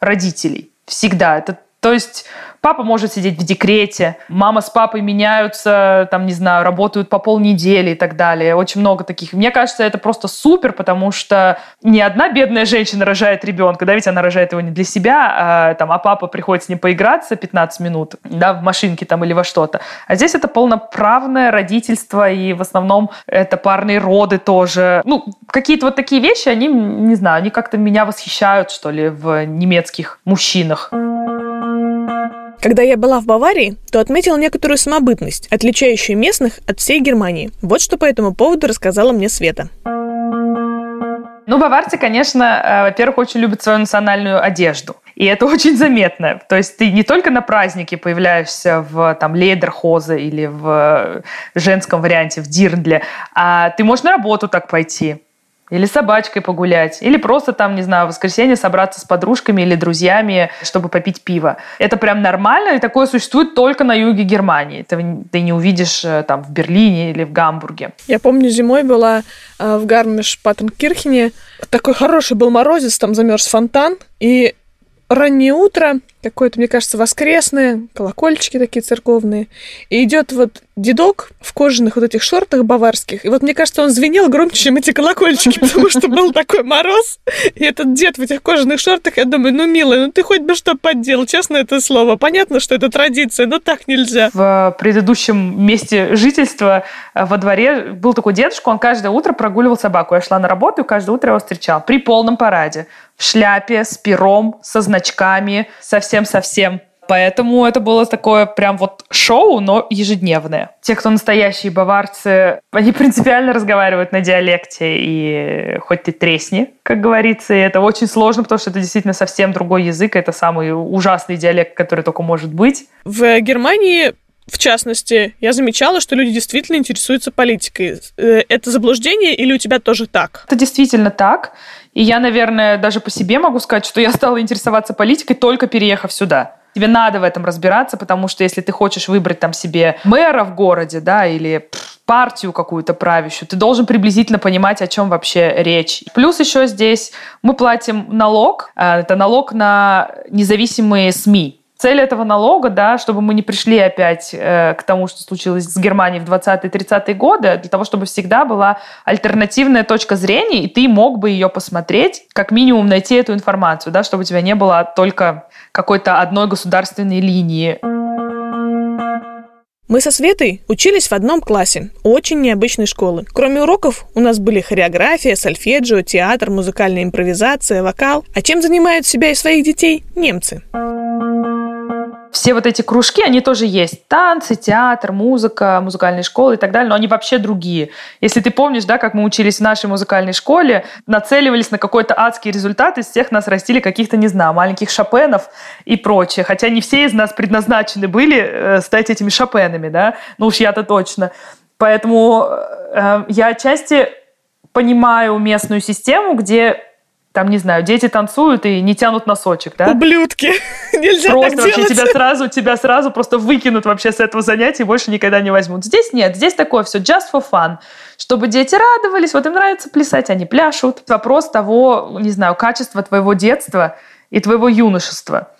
родителей. Всегда. Это то есть папа может сидеть в декрете, мама с папой меняются, там, не знаю, работают по полнедели и так далее. Очень много таких. Мне кажется, это просто супер, потому что не одна бедная женщина рожает ребенка, да, ведь она рожает его не для себя, а, там, а папа приходит с ним поиграться 15 минут, да, в машинке там или во что-то. А здесь это полноправное родительство, и в основном это парные роды тоже. Ну, какие-то вот такие вещи, они, не знаю, они как-то меня восхищают, что ли, в немецких мужчинах. Когда я была в Баварии, то отметила некоторую самобытность, отличающую местных от всей Германии. Вот что по этому поводу рассказала мне Света. Ну, баварцы, конечно, э, во-первых, очень любят свою национальную одежду. И это <laughs> очень заметно. То есть ты не только на празднике появляешься в там Лейдерхозе или в женском варианте в Дирндле, а ты можешь на работу так пойти или с собачкой погулять, или просто там, не знаю, в воскресенье собраться с подружками или друзьями, чтобы попить пиво. Это прям нормально, и такое существует только на юге Германии. Ты, ты не увидишь э, там в Берлине или в Гамбурге. Я помню, зимой была э, в Гармиш-Паттенкирхене. Такой хороший был морозец, там замерз фонтан, и раннее утро, какое-то, мне кажется, воскресное, колокольчики такие церковные, и идет вот дедок в кожаных вот этих шортах баварских, и вот мне кажется, он звенел громче, чем эти колокольчики, <laughs> потому что был такой мороз, и этот дед в этих кожаных шортах, я думаю, ну, милый, ну ты хоть бы что подделал, честно это слово. Понятно, что это традиция, но так нельзя. В предыдущем месте жительства э, во дворе был такой дедушка, он каждое утро прогуливал собаку. Я шла на работу, и каждое утро его встречал при полном параде в шляпе, с пером, со значками, совсем-совсем. Поэтому это было такое прям вот шоу, но ежедневное. Те, кто настоящие баварцы, они <laughs> принципиально разговаривают на диалекте, и хоть ты тресни, как говорится, и это очень сложно, потому что это действительно совсем другой язык, это самый ужасный диалект, который только может быть. В Германии в частности, я замечала, что люди действительно интересуются политикой. Э, это заблуждение или у тебя тоже так? Это действительно так. И я, наверное, даже по себе могу сказать, что я стала интересоваться политикой только переехав сюда. Тебе надо в этом разбираться, потому что если ты хочешь выбрать там себе мэра в городе, да, или партию какую-то правящую, ты должен приблизительно понимать, о чем вообще речь. Плюс еще здесь мы платим налог, а, это налог на независимые СМИ. Цель этого налога, да, чтобы мы не пришли опять э, к тому, что случилось с Германией в 20-30-е годы, для того, чтобы всегда была альтернативная точка зрения, и ты мог бы ее посмотреть, как минимум найти эту информацию, да, чтобы у тебя не было только какой-то одной государственной линии. Мы со Светой учились в одном классе, очень необычной школы. Кроме уроков, у нас были хореография, сольфеджио, театр, музыкальная импровизация, вокал. А чем занимают себя и своих детей немцы? Все вот эти кружки, они тоже есть. Танцы, театр, музыка, музыкальные школы и так далее, но они вообще другие. Если ты помнишь, да, как мы учились в нашей музыкальной школе, нацеливались на какой-то адский результат, из всех нас растили каких-то, не знаю, маленьких шопенов и прочее. Хотя не все из нас предназначены были э, стать этими шопенами, да, ну уж я-то точно. Поэтому э, я отчасти понимаю местную систему, где там, не знаю, дети танцуют и не тянут носочек, да? Ублюдки! <laughs> Нельзя просто так вообще делать. тебя сразу, тебя сразу просто выкинут вообще с этого занятия и больше никогда не возьмут. Здесь нет, здесь такое все just for fun. Чтобы дети радовались, вот им нравится плясать, они пляшут. Вопрос того, не знаю, качества твоего детства и твоего юношества.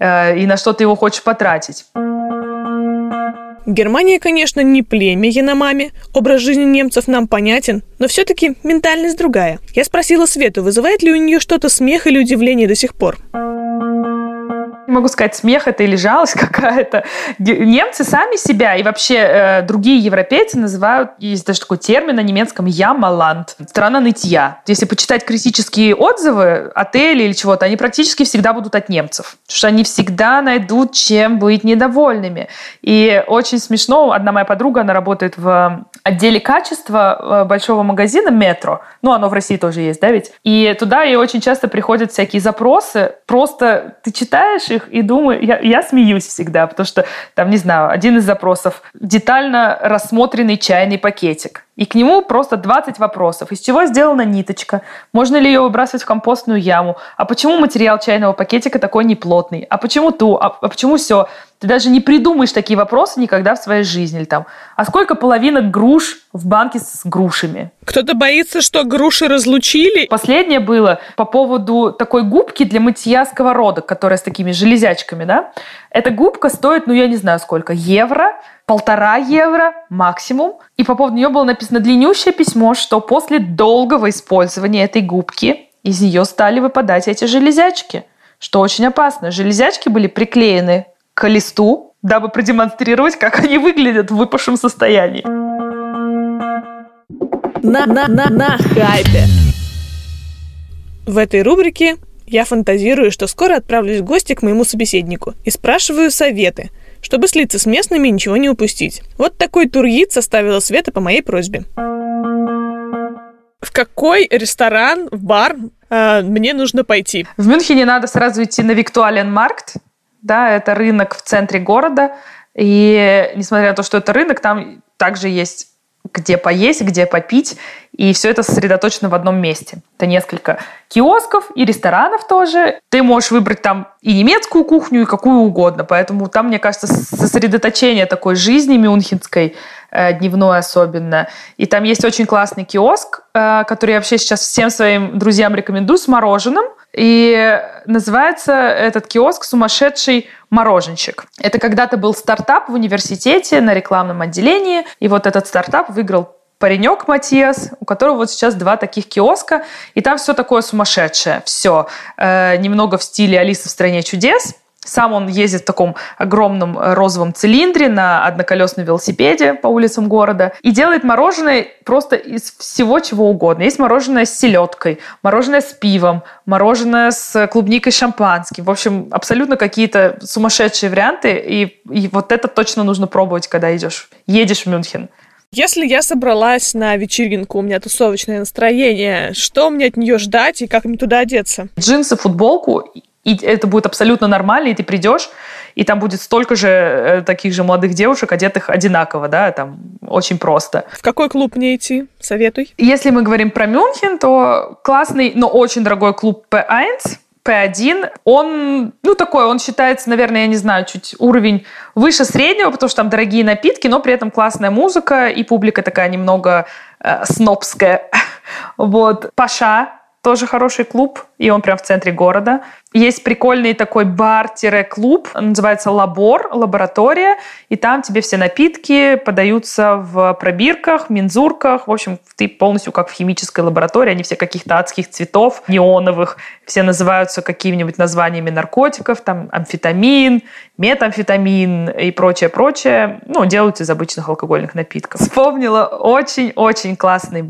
Э, и на что ты его хочешь потратить. Германия, конечно, не племя Яномами. Образ жизни немцев нам понятен, но все-таки ментальность другая. Я спросила Свету, вызывает ли у нее что-то смех или удивление до сих пор могу сказать, смех это или жалость <laughs> какая-то. Немцы сами себя и вообще э, другие европейцы называют, есть даже такой термин на немецком «ямаланд» – страна нытья. Если почитать критические отзывы отелей или чего-то, они практически всегда будут от немцев. Потому что они всегда найдут чем быть недовольными. И очень смешно, одна моя подруга, она работает в отделе качества э, большого магазина «Метро». Ну, оно в России тоже есть, да ведь? И туда ей очень часто приходят всякие запросы. Просто ты читаешь их, их и думаю, я, я смеюсь всегда, потому что там, не знаю, один из запросов – детально рассмотренный чайный пакетик. И к нему просто 20 вопросов. Из чего сделана ниточка? Можно ли ее выбрасывать в компостную яму? А почему материал чайного пакетика такой неплотный? А почему ту? А, а почему все? Ты даже не придумаешь такие вопросы никогда в своей жизни. Или там, а сколько половинок груш в банке с грушами? Кто-то боится, что груши разлучили. Последнее было по поводу такой губки для мытья сковородок, которая с такими железячками, да? Эта губка стоит, ну, я не знаю сколько, евро полтора евро максимум. И по поводу нее было написано длиннющее письмо, что после долгого использования этой губки из нее стали выпадать эти железячки, что очень опасно. Железячки были приклеены к листу, дабы продемонстрировать, как они выглядят в выпавшем состоянии. На, на, на, на хайпе. В этой рубрике я фантазирую, что скоро отправлюсь в гости к моему собеседнику и спрашиваю советы – чтобы слиться с местными и ничего не упустить. Вот такой тургид составила Света по моей просьбе. В какой ресторан, в бар э, мне нужно пойти. В Мюнхене надо сразу идти на Виктуаленмаркт, да, это рынок в центре города, и несмотря на то, что это рынок, там также есть где поесть, где попить, и все это сосредоточено в одном месте. Это несколько киосков и ресторанов тоже. Ты можешь выбрать там и немецкую кухню, и какую угодно. Поэтому там, мне кажется, сосредоточение такой жизни мюнхенской, э, дневной особенно. И там есть очень классный киоск, э, который я вообще сейчас всем своим друзьям рекомендую, с мороженым. И называется этот киоск «Сумасшедший мороженщик». Это когда-то был стартап в университете на рекламном отделении, и вот этот стартап выиграл паренек Матиас, у которого вот сейчас два таких киоска, и там все такое сумасшедшее, все. Э, немного в стиле «Алиса в стране чудес», сам он ездит в таком огромном э, розовом цилиндре на одноколесном велосипеде по улицам города и делает мороженое просто из всего чего угодно. Есть мороженое с селедкой, мороженое с пивом, мороженое с клубникой шампанским. В общем, абсолютно какие-то сумасшедшие варианты. И, и вот это точно нужно пробовать, когда идешь, едешь в Мюнхен. Если я собралась на вечеринку, у меня тусовочное настроение, что мне от нее ждать и как мне туда одеться? Джинсы, футболку и это будет абсолютно нормально, и ты придешь, и там будет столько же э, таких же молодых девушек, одетых одинаково, да, там очень просто. В какой клуб мне идти? Советуй. Если мы говорим про Мюнхен, то классный, но очень дорогой клуб P1, P1, он, ну, такой, он считается, наверное, я не знаю, чуть уровень выше среднего, потому что там дорогие напитки, но при этом классная музыка, и публика такая немного э, снобская. <laughs> Вот. Паша, тоже хороший клуб, и он прям в центре города. Есть прикольный такой бар-клуб, называется Лабор, лаборатория, и там тебе все напитки подаются в пробирках, мензурках. В общем, ты полностью как в химической лаборатории, они все каких-то адских цветов, неоновых, все называются какими-нибудь названиями наркотиков, там амфетамин, метамфетамин и прочее-прочее. Ну, делают из обычных алкогольных напитков. Вспомнила очень-очень классный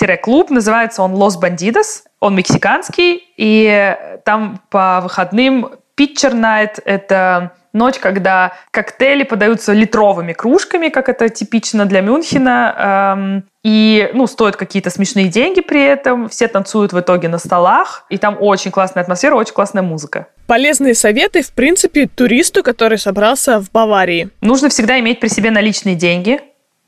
бар-клуб, называется он Los Bandidos. Он мексиканский, и там по выходным Pitcher Night — это ночь, когда коктейли подаются литровыми кружками, как это типично для Мюнхена, эм, и, ну, стоят какие-то смешные деньги при этом, все танцуют в итоге на столах, и там очень классная атмосфера, очень классная музыка. Полезные советы, в принципе, туристу, который собрался в Баварии. Нужно всегда иметь при себе наличные деньги,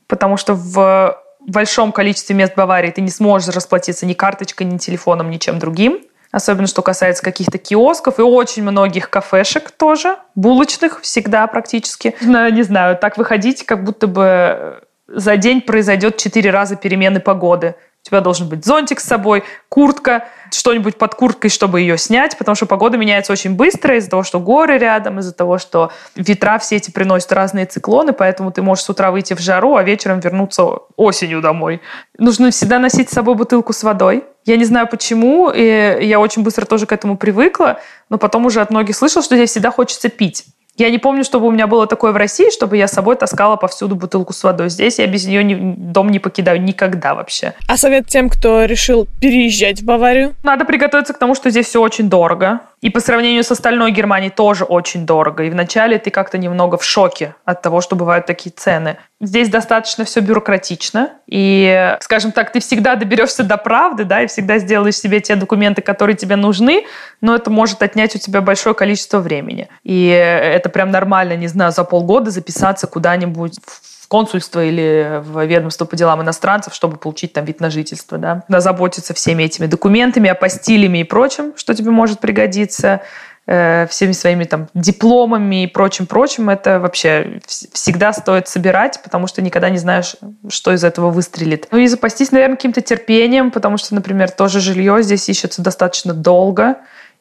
потому что в большом количестве мест Баварии ты не сможешь расплатиться ни карточкой, ни телефоном, ни чем другим. Особенно, что касается каких-то киосков и очень многих кафешек тоже, булочных всегда практически. Не знаю, так выходить, как будто бы за день произойдет четыре раза перемены погоды. У тебя должен быть зонтик с собой, куртка, что-нибудь под курткой, чтобы ее снять, потому что погода меняется очень быстро из-за того, что горы рядом, из-за того, что ветра все эти приносят разные циклоны, поэтому ты можешь с утра выйти в жару, а вечером вернуться осенью домой. Нужно всегда носить с собой бутылку с водой. Я не знаю почему, и я очень быстро тоже к этому привыкла, но потом уже от многих слышала, что здесь всегда хочется пить. Я не помню, чтобы у меня было такое в России, чтобы я с собой таскала повсюду бутылку с водой. Здесь я без нее ни, дом не покидаю никогда вообще. А совет тем, кто решил переезжать в Баварию? Надо приготовиться к тому, что здесь все очень дорого. И по сравнению с остальной Германией тоже очень дорого. И вначале ты как-то немного в шоке от того, что бывают такие цены. Здесь достаточно все бюрократично. И, скажем так, ты всегда доберешься до правды, да, и всегда сделаешь себе те документы, которые тебе нужны, но это может отнять у тебя большое количество времени. И это прям нормально, не знаю, за полгода записаться куда-нибудь в в консульство или в ведомство по делам иностранцев, чтобы получить там вид на жительство, да. Надо заботиться всеми этими документами, апостилями и прочим, что тебе может пригодиться, э, всеми своими там дипломами и прочим-прочим, это вообще всегда стоит собирать, потому что никогда не знаешь, что из этого выстрелит. Ну и запастись, наверное, каким-то терпением, потому что, например, тоже жилье здесь ищется достаточно долго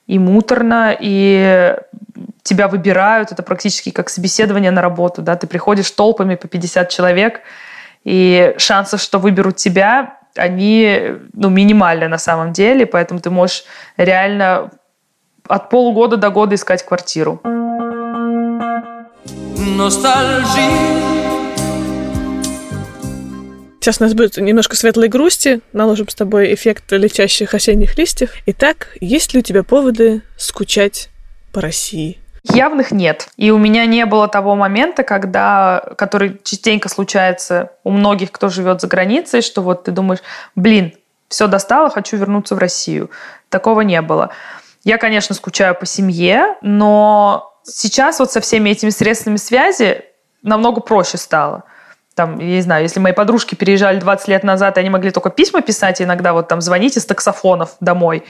и муторно, и тебя выбирают, это практически как собеседование на работу, да, ты приходишь толпами по 50 человек, и шансы, что выберут тебя, они ну, минимальны на самом деле, поэтому ты можешь реально от полугода до года искать квартиру. Сейчас у нас будет немножко светлой грусти, наложим с тобой эффект летящих осенних листьев. Итак, есть ли у тебя поводы скучать по России? Явных нет. И у меня не было того момента, когда, который частенько случается у многих, кто живет за границей, что вот ты думаешь, блин, все достало, хочу вернуться в Россию. Такого не было. Я, конечно, скучаю по семье, но сейчас вот со всеми этими средствами связи намного проще стало. Там, я не знаю, если мои подружки переезжали 20 лет назад, и они могли только письма писать, иногда вот там звонить из таксофонов домой,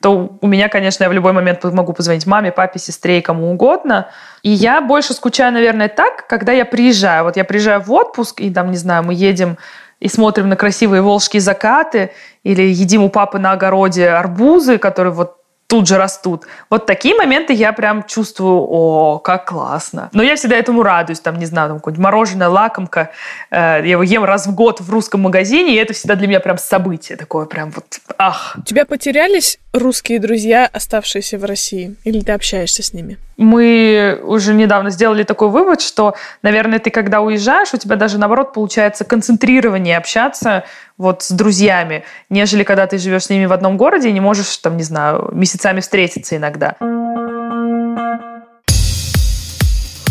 то у меня, конечно, я в любой момент могу позвонить маме, папе, сестре и кому угодно. И я больше скучаю, наверное, так, когда я приезжаю. Вот я приезжаю в отпуск, и там, не знаю, мы едем и смотрим на красивые волжские закаты, или едим у папы на огороде арбузы, которые вот тут же растут. Вот такие моменты я прям чувствую, о, как классно. Но я всегда этому радуюсь, там, не знаю, там какое-нибудь мороженое, лакомка. Э, я его ем раз в год в русском магазине, и это всегда для меня прям событие такое, прям вот, ах. У тебя потерялись русские друзья, оставшиеся в России? Или ты общаешься с ними? Мы уже недавно сделали такой вывод, что, наверное, ты когда уезжаешь, у тебя даже, наоборот, получается концентрирование общаться вот с друзьями, нежели когда ты живешь с ними в одном городе и не можешь, там, не знаю, месяцами встретиться иногда.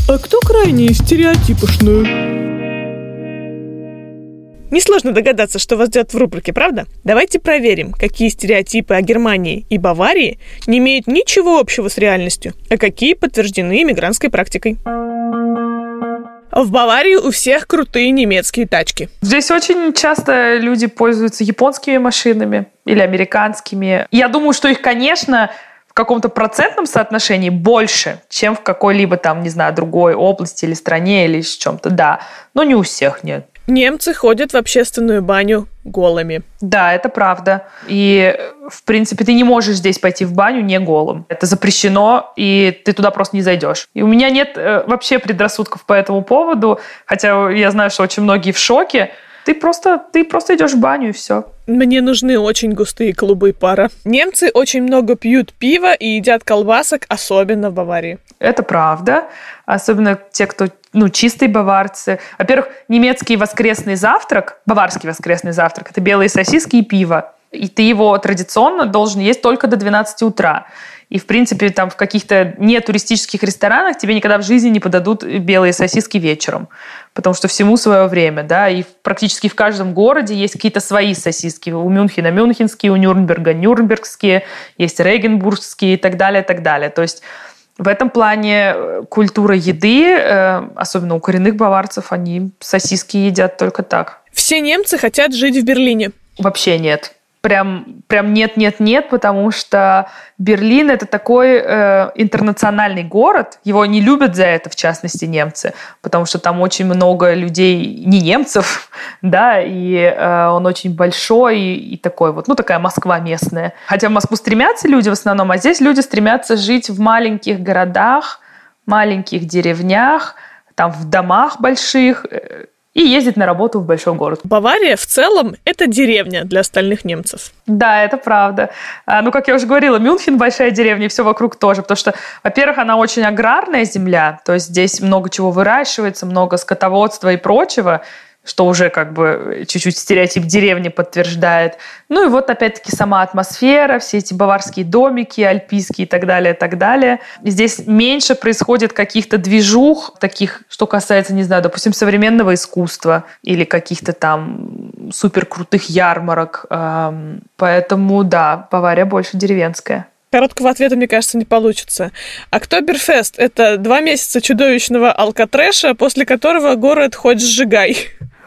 А кто крайне стереотипошную? Несложно догадаться, что вас ждет в рубрике, правда? Давайте проверим, какие стереотипы о Германии и Баварии не имеют ничего общего с реальностью, а какие подтверждены иммигрантской практикой. В Баварии у всех крутые немецкие тачки. Здесь очень часто люди пользуются японскими машинами или американскими. Я думаю, что их, конечно, в каком-то процентном соотношении больше, чем в какой-либо там, не знаю, другой области или стране или с чем-то, да. Но не у всех нет. Немцы ходят в общественную баню голыми. Да, это правда. И, в принципе, ты не можешь здесь пойти в баню не голым. Это запрещено, и ты туда просто не зайдешь. И у меня нет э, вообще предрассудков по этому поводу, хотя я знаю, что очень многие в шоке. Ты просто, ты просто идешь в баню и все. Мне нужны очень густые клубы пара. Немцы очень много пьют пива и едят колбасок, особенно в Баварии. Это правда. Особенно те, кто ну, чистые баварцы. Во-первых, немецкий воскресный завтрак, баварский воскресный завтрак, это белые сосиски и пиво. И ты его традиционно должен есть только до 12 утра. И, в принципе, там в каких-то нетуристических ресторанах тебе никогда в жизни не подадут белые сосиски вечером. Потому что всему свое время, да, и практически в каждом городе есть какие-то свои сосиски. У Мюнхена мюнхенские, у Нюрнберга нюрнбергские, есть регенбургские и так далее, и так далее. То есть в этом плане э, культура еды, э, особенно у коренных баварцев, они сосиски едят только так. Все немцы хотят жить в Берлине. Вообще нет прям, прям нет-нет-нет, потому что Берлин это такой э, интернациональный город. Его не любят за это, в частности, немцы, потому что там очень много людей не немцев, <laughs> да, и э, он очень большой и, и такой вот, ну такая Москва местная. Хотя в Москву стремятся люди в основном, а здесь люди стремятся жить в маленьких городах, маленьких деревнях, там в домах больших, э, и ездить на работу в большой город. Бавария в целом – это деревня для остальных немцев. Да, это правда. А, ну, как я уже говорила, Мюнхен – большая деревня, и все вокруг тоже, потому что, во-первых, она очень аграрная земля, то есть здесь много чего выращивается, много скотоводства и прочего, что уже как бы чуть-чуть стереотип деревни подтверждает. Ну и вот опять-таки сама атмосфера, все эти баварские домики, альпийские и так далее, и так далее. Здесь меньше происходит каких-то движух, таких, что касается, не знаю, допустим, современного искусства или каких-то там супер крутых ярмарок. Поэтому, да, Бавария больше деревенская. Короткого ответа, мне кажется, не получится. Октоберфест – это два месяца чудовищного алкотрэша, после которого город хоть сжигай.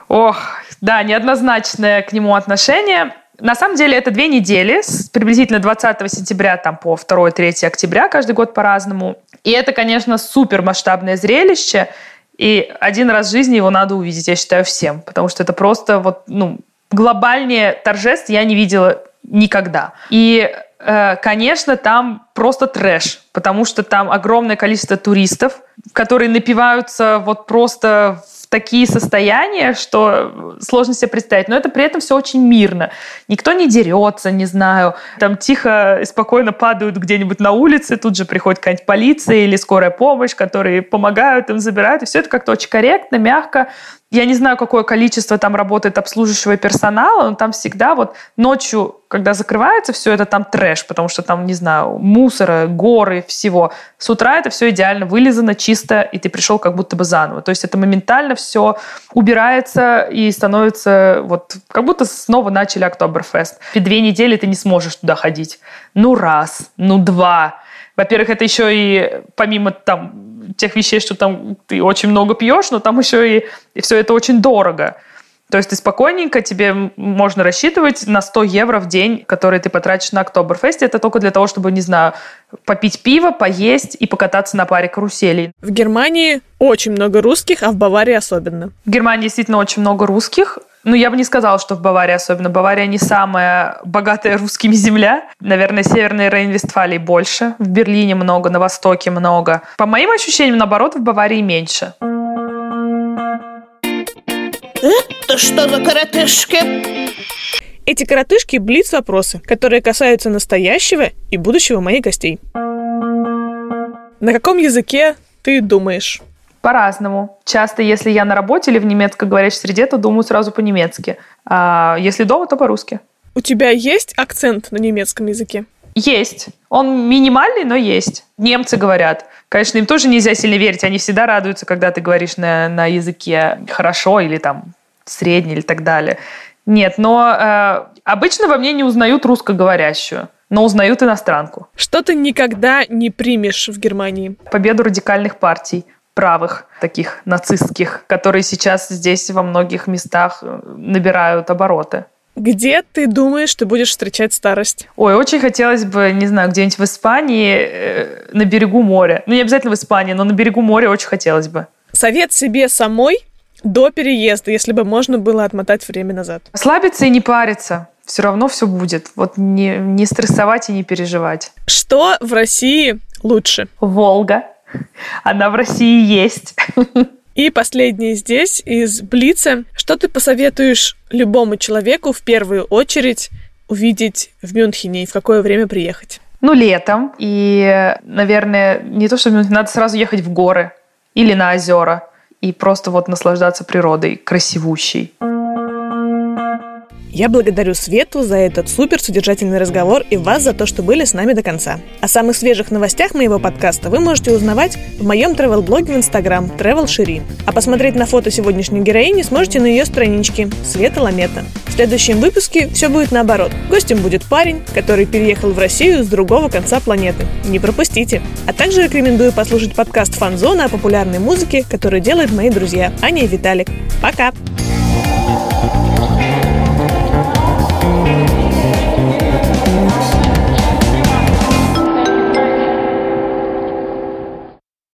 Ох, да, неоднозначное к нему отношение. На самом деле это две недели, с приблизительно 20 сентября там, по 2-3 октября, каждый год по-разному. И это, конечно, супер масштабное зрелище, и один раз в жизни его надо увидеть, я считаю, всем, потому что это просто вот, ну, глобальнее торжеств я не видела никогда. И э, конечно, там просто трэш, потому что там огромное количество туристов, которые напиваются вот просто такие состояния, что сложно себе представить. Но это при этом все очень мирно. Никто не дерется, не знаю. Там тихо и спокойно падают где-нибудь на улице, тут же приходит какая-нибудь полиция или скорая помощь, которые помогают им, забирают. И все это как-то очень корректно, мягко. Я не знаю, какое количество там работает обслуживающего персонала, но там всегда вот ночью, когда закрывается все это, там трэш, потому что там, не знаю, мусора, горы, всего. С утра это все идеально вылизано, чисто, и ты пришел как будто бы заново. То есть это моментально все убирается и становится вот как будто снова начали Октоберфест. И две недели ты не сможешь туда ходить. Ну раз, ну два. Во-первых, это еще и помимо там тех вещей, что там ты очень много пьешь, но там еще и, и все это очень дорого. То есть ты спокойненько, тебе можно рассчитывать на 100 евро в день, которые ты потратишь на Октоберфесте. Это только для того, чтобы, не знаю, попить пиво, поесть и покататься на паре каруселей. В Германии очень много русских, а в Баварии особенно. В Германии действительно очень много русских. Ну, я бы не сказала, что в Баварии особенно. Бавария не самая богатая русскими земля. Наверное, Северной Рейн-Вестфалии больше. В Берлине много, на Востоке много. По моим ощущениям, наоборот, в Баварии меньше. Это что за коротышки? Эти коротышки – блиц-вопросы, которые касаются настоящего и будущего моих гостей. На каком языке ты думаешь? По-разному. Часто, если я на работе или в немецкоговорящей среде, то думаю сразу по-немецки. А если дома, то по-русски. У тебя есть акцент на немецком языке? Есть. Он минимальный, но есть. Немцы говорят. Конечно, им тоже нельзя сильно верить. Они всегда радуются, когда ты говоришь на, на языке хорошо или там средний или так далее. Нет, но э, обычно во мне не узнают русскоговорящую но узнают иностранку. Что ты никогда не примешь в Германии? Победу радикальных партий правых, таких нацистских, которые сейчас здесь во многих местах э, набирают обороты. Где ты думаешь, ты будешь встречать старость? Ой, очень хотелось бы, не знаю, где-нибудь в Испании, э, на берегу моря. Ну, не обязательно в Испании, но на берегу моря очень хотелось бы. Совет себе самой до переезда, если бы можно было отмотать время назад. Слабиться и не париться. Все равно все будет. Вот не, не стрессовать и не переживать. Что в России лучше? Волга. Она в России есть. И последнее здесь, из Блица. Что ты посоветуешь любому человеку в первую очередь увидеть в Мюнхене и в какое время приехать? Ну, летом. И, наверное, не то, что надо сразу ехать в горы или на озера и просто вот наслаждаться природой красивущей. Я благодарю Свету за этот супер содержательный разговор и вас за то, что были с нами до конца. О самых свежих новостях моего подкаста вы можете узнавать в моем travel-блоге в Instagram Travel Шири. А посмотреть на фото сегодняшней героини сможете на ее страничке Света Ламета. В следующем выпуске все будет наоборот. Гостем будет парень, который переехал в Россию с другого конца планеты. Не пропустите. А также рекомендую послушать подкаст «Фанзона» о популярной музыке, который делают мои друзья Аня и Виталик. Пока!